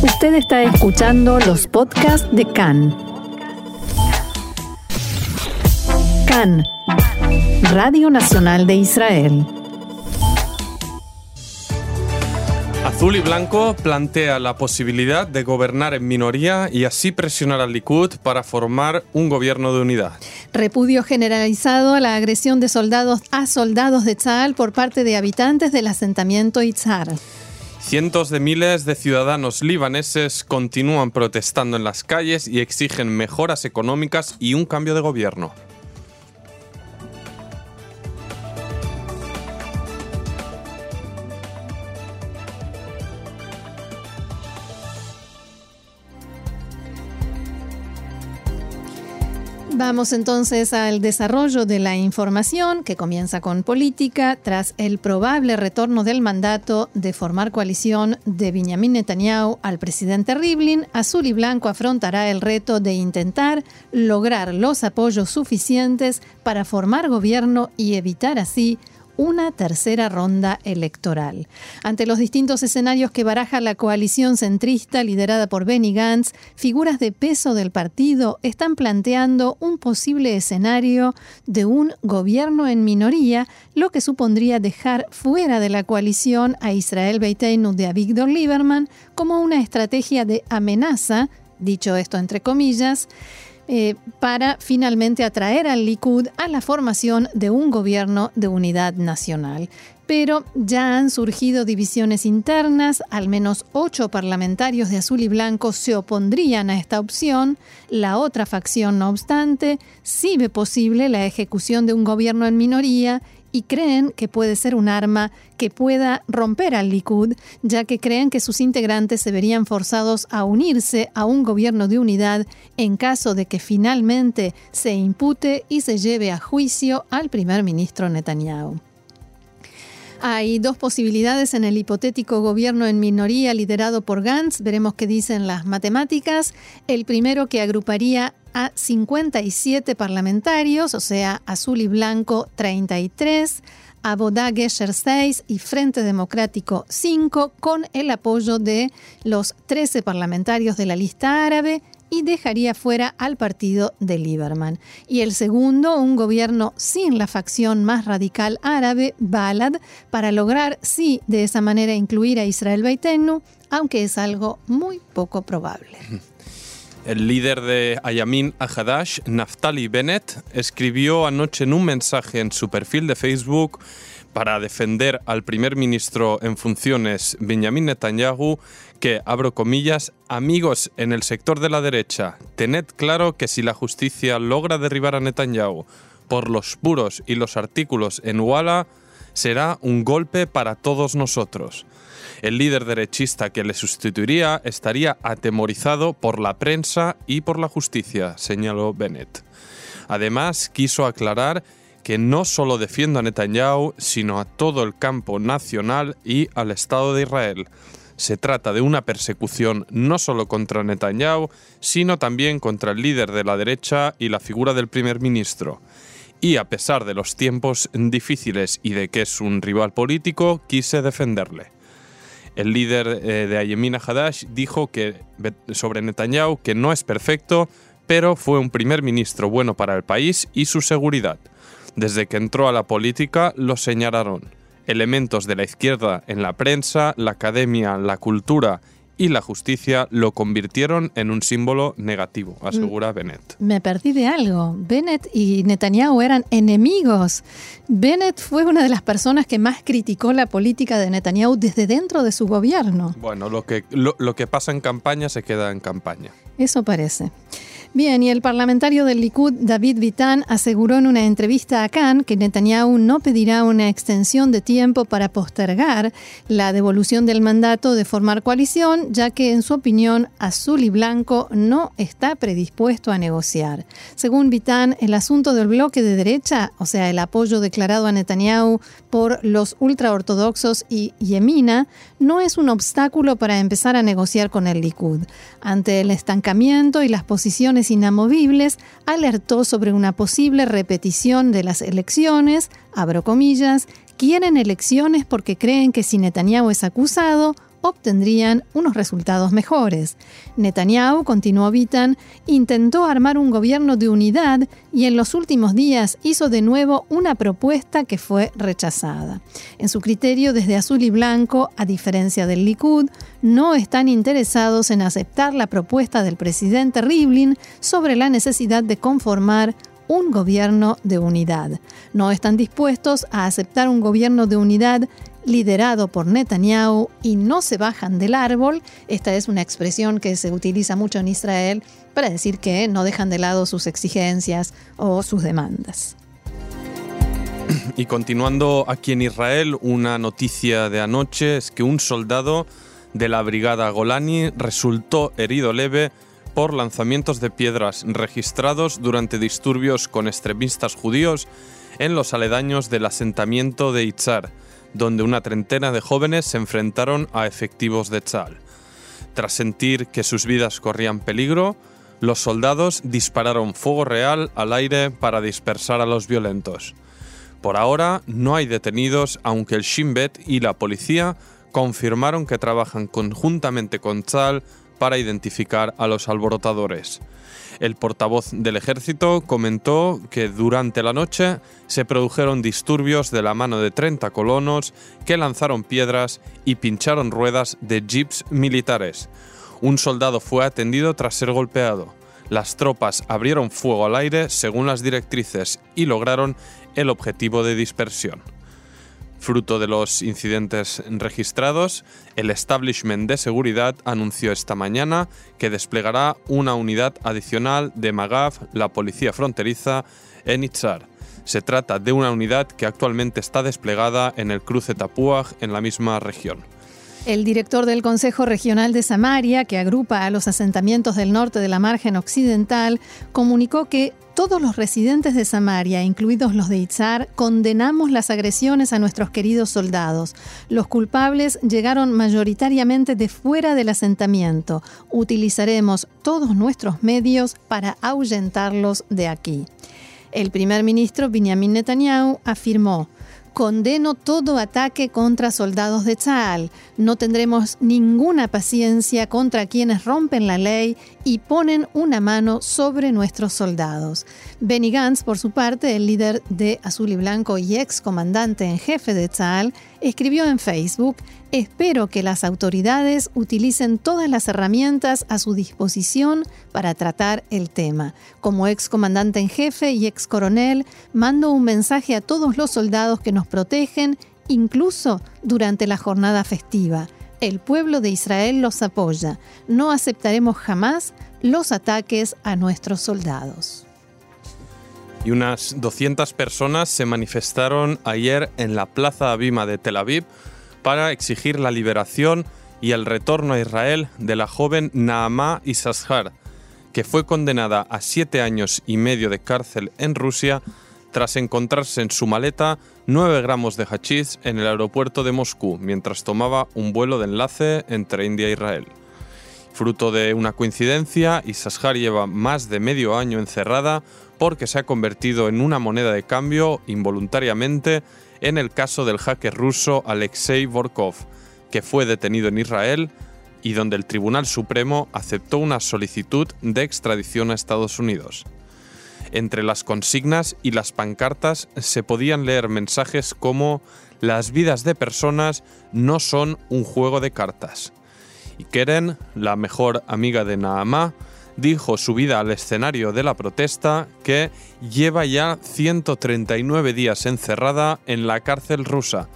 Usted está escuchando los podcasts de CAN. CAN, Radio Nacional de Israel. Azul y Blanco plantea la posibilidad de gobernar en minoría y así presionar al Likud para formar un gobierno de unidad. Repudio generalizado a la agresión de soldados a soldados de Tzal por parte de habitantes del asentamiento Itzhar. Cientos de miles de ciudadanos libaneses continúan protestando en las calles y exigen mejoras económicas y un cambio de gobierno. Vamos entonces al desarrollo de la información que comienza con política tras el probable retorno del mandato de formar coalición de Benjamin Netanyahu al presidente Rivlin. Azul y Blanco afrontará el reto de intentar lograr los apoyos suficientes para formar gobierno y evitar así una tercera ronda electoral. Ante los distintos escenarios que baraja la coalición centrista liderada por Benny Gantz, figuras de peso del partido están planteando un posible escenario de un gobierno en minoría, lo que supondría dejar fuera de la coalición a Israel Beiteinu de Avigdor Lieberman como una estrategia de amenaza, dicho esto entre comillas, eh, para finalmente atraer al Likud a la formación de un gobierno de unidad nacional. Pero ya han surgido divisiones internas, al menos ocho parlamentarios de azul y blanco se opondrían a esta opción, la otra facción, no obstante, sí ve posible la ejecución de un gobierno en minoría y creen que puede ser un arma que pueda romper al Likud, ya que creen que sus integrantes se verían forzados a unirse a un gobierno de unidad en caso de que finalmente se impute y se lleve a juicio al primer ministro Netanyahu. Hay dos posibilidades en el hipotético gobierno en minoría liderado por Gantz. Veremos qué dicen las matemáticas. El primero que agruparía a 57 parlamentarios, o sea, azul y blanco 33, Abodá Gesher 6 y Frente Democrático 5, con el apoyo de los 13 parlamentarios de la lista árabe y dejaría fuera al partido de Lieberman. Y el segundo, un gobierno sin la facción más radical árabe, Balad, para lograr, sí, de esa manera incluir a Israel Beitenu, aunque es algo muy poco probable. El líder de Ayamin Ahadash, Naftali Bennett, escribió anoche en un mensaje en su perfil de Facebook para defender al primer ministro en funciones Benjamin Netanyahu que, abro comillas, amigos en el sector de la derecha, tened claro que si la justicia logra derribar a Netanyahu por los puros y los artículos en Walla, será un golpe para todos nosotros. El líder derechista que le sustituiría estaría atemorizado por la prensa y por la justicia, señaló Bennett. Además, quiso aclarar que no solo defiende a Netanyahu, sino a todo el campo nacional y al Estado de Israel. Se trata de una persecución no solo contra Netanyahu, sino también contra el líder de la derecha y la figura del primer ministro. Y a pesar de los tiempos difíciles y de que es un rival político, quise defenderle. El líder eh, de Ayemina Hadash dijo que, sobre Netanyahu que no es perfecto, pero fue un primer ministro bueno para el país y su seguridad. Desde que entró a la política lo señalaron. Elementos de la izquierda en la prensa, la academia, la cultura y la justicia lo convirtieron en un símbolo negativo, asegura mm. Bennett. Me perdí de algo. Bennett y Netanyahu eran enemigos. Bennett fue una de las personas que más criticó la política de Netanyahu desde dentro de su gobierno. Bueno, lo que, lo que pasa en campaña se queda en campaña. Eso parece. Bien, y el parlamentario del Likud, David Vitan, aseguró en una entrevista a Khan que Netanyahu no pedirá una extensión de tiempo para postergar la devolución del mandato de formar coalición, ya que en su opinión Azul y Blanco no está predispuesto a negociar. Según Vitan, el asunto del bloque de derecha, o sea, el apoyo declarado a Netanyahu por los ultraortodoxos y Yemina, no es un obstáculo para empezar a negociar con el Likud. Ante el estancamiento y las posiciones inamovibles, alertó sobre una posible repetición de las elecciones, abro comillas, quieren elecciones porque creen que si Netanyahu es acusado, obtendrían unos resultados mejores. Netanyahu, continuó Vitan, intentó armar un gobierno de unidad y en los últimos días hizo de nuevo una propuesta que fue rechazada. En su criterio, desde azul y blanco, a diferencia del Likud, no están interesados en aceptar la propuesta del presidente Rivlin sobre la necesidad de conformar un gobierno de unidad. No están dispuestos a aceptar un gobierno de unidad liderado por Netanyahu y no se bajan del árbol. Esta es una expresión que se utiliza mucho en Israel para decir que no dejan de lado sus exigencias o sus demandas. Y continuando aquí en Israel, una noticia de anoche es que un soldado de la brigada Golani resultó herido leve por lanzamientos de piedras registrados durante disturbios con extremistas judíos en los aledaños del asentamiento de Itzar, donde una treintena de jóvenes se enfrentaron a efectivos de Tzal. Tras sentir que sus vidas corrían peligro, los soldados dispararon fuego real al aire para dispersar a los violentos. Por ahora no hay detenidos, aunque el Shin Bet y la policía confirmaron que trabajan conjuntamente con Tzal para identificar a los alborotadores. El portavoz del ejército comentó que durante la noche se produjeron disturbios de la mano de 30 colonos que lanzaron piedras y pincharon ruedas de jeeps militares. Un soldado fue atendido tras ser golpeado. Las tropas abrieron fuego al aire según las directrices y lograron el objetivo de dispersión. Fruto de los incidentes registrados, el establishment de seguridad anunció esta mañana que desplegará una unidad adicional de MAGAV, la policía fronteriza, en Itzar. Se trata de una unidad que actualmente está desplegada en el cruce Tapuaj en la misma región. El director del Consejo Regional de Samaria, que agrupa a los asentamientos del norte de la margen occidental, comunicó que todos los residentes de Samaria, incluidos los de Itzar, condenamos las agresiones a nuestros queridos soldados. Los culpables llegaron mayoritariamente de fuera del asentamiento. Utilizaremos todos nuestros medios para ahuyentarlos de aquí. El primer ministro Benjamin Netanyahu afirmó, Condeno todo ataque contra soldados de Tzal. No tendremos ninguna paciencia contra quienes rompen la ley y ponen una mano sobre nuestros soldados. Benny Gantz, por su parte, el líder de Azul y Blanco y ex comandante en jefe de Tzal, escribió en Facebook, espero que las autoridades utilicen todas las herramientas a su disposición para tratar el tema. Como ex comandante en jefe y ex coronel, mando un mensaje a todos los soldados que nos protegen, incluso durante la jornada festiva. El pueblo de Israel los apoya. No aceptaremos jamás los ataques a nuestros soldados y unas 200 personas se manifestaron ayer en la Plaza Abima de Tel Aviv para exigir la liberación y el retorno a Israel de la joven Naamá Isashar, que fue condenada a siete años y medio de cárcel en Rusia tras encontrarse en su maleta 9 gramos de hachís en el aeropuerto de Moscú mientras tomaba un vuelo de enlace entre India e Israel. Fruto de una coincidencia, Isashar lleva más de medio año encerrada porque se ha convertido en una moneda de cambio involuntariamente en el caso del hacker ruso Alexei Vorkov, que fue detenido en Israel y donde el Tribunal Supremo aceptó una solicitud de extradición a Estados Unidos. Entre las consignas y las pancartas se podían leer mensajes como las vidas de personas no son un juego de cartas. Y Keren, la mejor amiga de Naamá, dijo subida al escenario de la protesta que lleva ya 139 días encerrada en la cárcel rusa.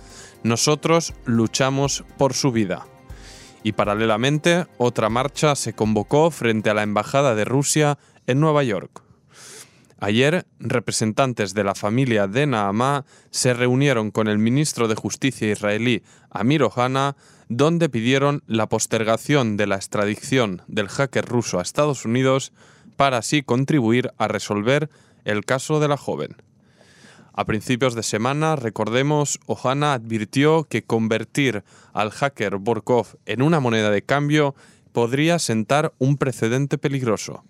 Nosotros luchamos por su vida. Y paralelamente, otra marcha se convocó frente a la Embajada de Rusia en Nueva York. Ayer, representantes de la familia de Naamá se reunieron con el ministro de Justicia israelí Amir Ohana donde pidieron la postergación de la extradición del hacker ruso a Estados Unidos para así contribuir a resolver el caso de la joven. A principios de semana, recordemos, Ohana advirtió que convertir al hacker Borkov en una moneda de cambio podría sentar un precedente peligroso.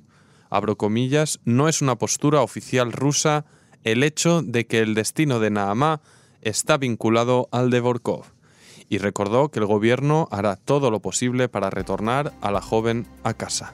Abro comillas, no es una postura oficial rusa el hecho de que el destino de Naamá está vinculado al de Borkov y recordó que el gobierno hará todo lo posible para retornar a la joven a casa.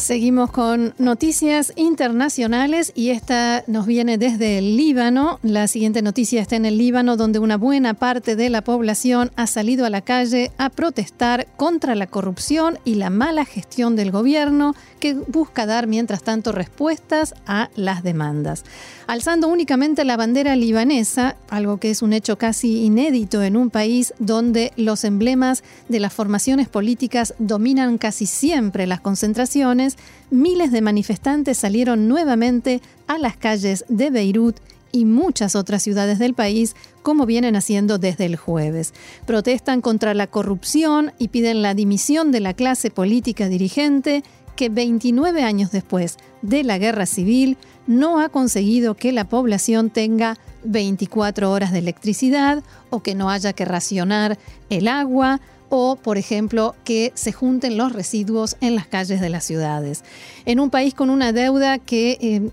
Seguimos con noticias internacionales y esta nos viene desde el Líbano. La siguiente noticia está en el Líbano, donde una buena parte de la población ha salido a la calle a protestar contra la corrupción y la mala gestión del gobierno que busca dar, mientras tanto, respuestas a las demandas. Alzando únicamente la bandera libanesa, algo que es un hecho casi inédito en un país donde los emblemas de las formaciones políticas dominan casi siempre las concentraciones, miles de manifestantes salieron nuevamente a las calles de Beirut y muchas otras ciudades del país, como vienen haciendo desde el jueves. Protestan contra la corrupción y piden la dimisión de la clase política dirigente que 29 años después de la guerra civil no ha conseguido que la población tenga 24 horas de electricidad o que no haya que racionar el agua o, por ejemplo, que se junten los residuos en las calles de las ciudades. En un país con una deuda que eh,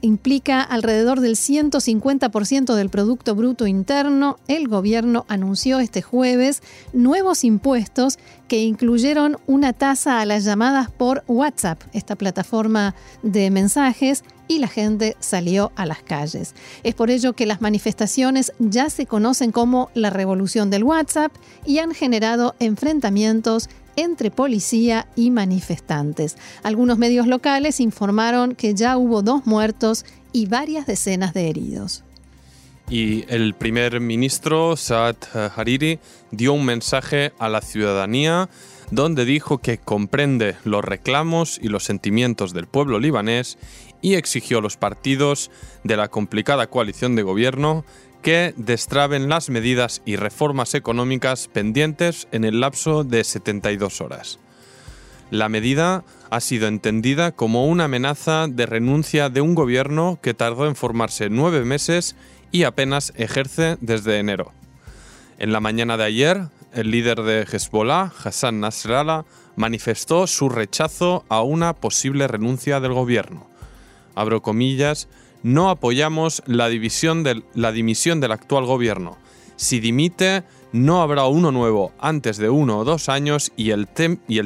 implica alrededor del 150% del Producto Bruto Interno, el gobierno anunció este jueves nuevos impuestos que incluyeron una tasa a las llamadas por WhatsApp, esta plataforma de mensajes, y la gente salió a las calles. Es por ello que las manifestaciones ya se conocen como la revolución del WhatsApp y han generado enfrentamientos entre policía y manifestantes. Algunos medios locales informaron que ya hubo dos muertos y varias decenas de heridos. Y el primer ministro Saad Hariri dio un mensaje a la ciudadanía donde dijo que comprende los reclamos y los sentimientos del pueblo libanés y exigió a los partidos de la complicada coalición de gobierno que destraben las medidas y reformas económicas pendientes en el lapso de 72 horas. La medida ha sido entendida como una amenaza de renuncia de un gobierno que tardó en formarse nueve meses y apenas ejerce desde enero. En la mañana de ayer, el líder de Hezbollah, Hassan Nasrallah, manifestó su rechazo a una posible renuncia del gobierno. Abro comillas, no apoyamos la, división del, la dimisión del actual gobierno. Si dimite, no habrá uno nuevo antes de uno o dos años y el,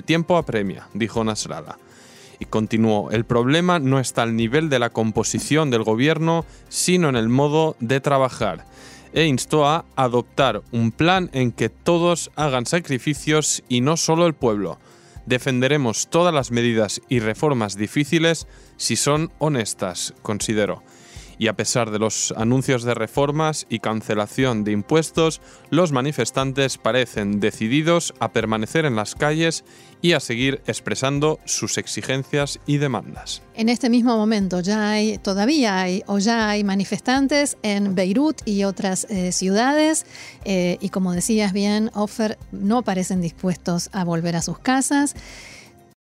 tiempo apremia, dijo Nasrallah. Y continuó, el problema no está al nivel de la composición del gobierno, sino en el modo de trabajar. E instó a adoptar un plan en que todos hagan sacrificios y no solo el pueblo. Defenderemos todas las medidas y reformas difíciles si son honestas, considero. Y a pesar de los anuncios de reformas y cancelación de impuestos, los manifestantes parecen decididos a permanecer en las calles y a seguir expresando sus exigencias y demandas. En este mismo momento ya hay, todavía hay o ya hay manifestantes en Beirut y otras eh, ciudades eh, y como decías bien, Offer, no parecen dispuestos a volver a sus casas.